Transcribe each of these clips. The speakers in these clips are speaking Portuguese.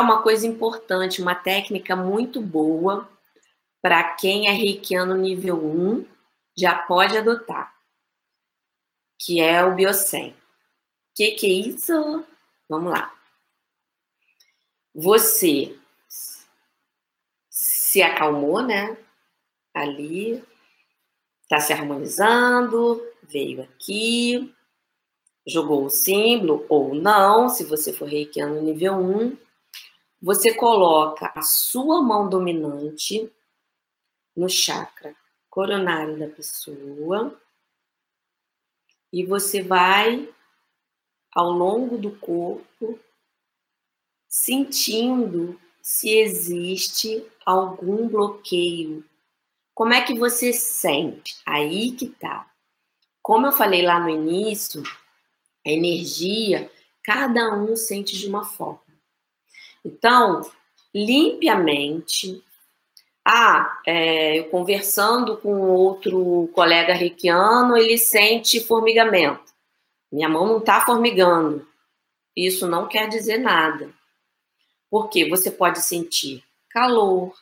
Uma coisa importante, uma técnica muito boa para quem é reikiano nível 1, já pode adotar, que é o Biocem. O que, que é isso? Vamos lá. Você se acalmou, né? Ali, está se harmonizando, veio aqui, jogou o símbolo ou não, se você for reikiano nível 1, você coloca a sua mão dominante no chakra coronário da pessoa e você vai ao longo do corpo sentindo se existe algum bloqueio. Como é que você sente? Aí que tá. Como eu falei lá no início, a energia, cada um sente de uma forma. Então, limpe a mente. Ah, é, eu conversando com outro colega reikiano, ele sente formigamento. Minha mão não está formigando. Isso não quer dizer nada. Porque você pode sentir calor,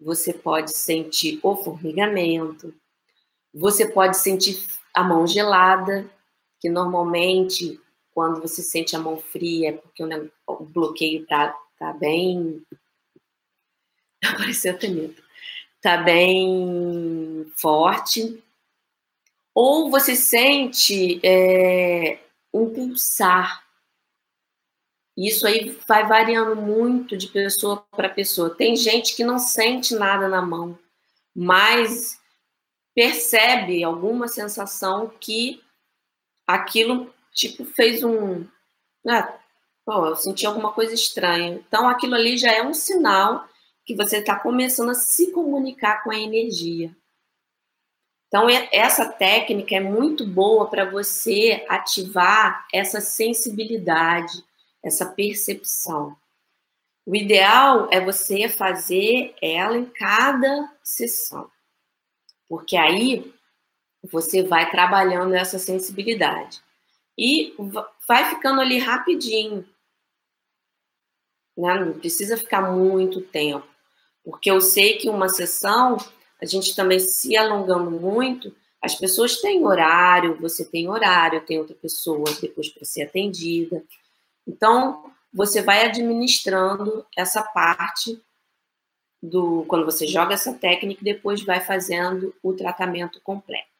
você pode sentir o formigamento, você pode sentir a mão gelada, que normalmente quando você sente a mão fria porque o, bloqueio tá, tá bem. Apareceu até medo. Tá bem forte. Ou você sente é, um pulsar. Isso aí vai variando muito de pessoa para pessoa. Tem gente que não sente nada na mão, mas percebe alguma sensação que aquilo tipo, fez um. Ah, eu senti alguma coisa estranha. Então, aquilo ali já é um sinal que você está começando a se comunicar com a energia. Então, essa técnica é muito boa para você ativar essa sensibilidade, essa percepção. O ideal é você fazer ela em cada sessão, porque aí você vai trabalhando essa sensibilidade e vai ficando ali rapidinho. Né? Não precisa ficar muito tempo, porque eu sei que uma sessão, a gente também se alongando muito, as pessoas têm horário, você tem horário, tem outra pessoa depois para ser atendida. Então, você vai administrando essa parte do quando você joga essa técnica, depois vai fazendo o tratamento completo.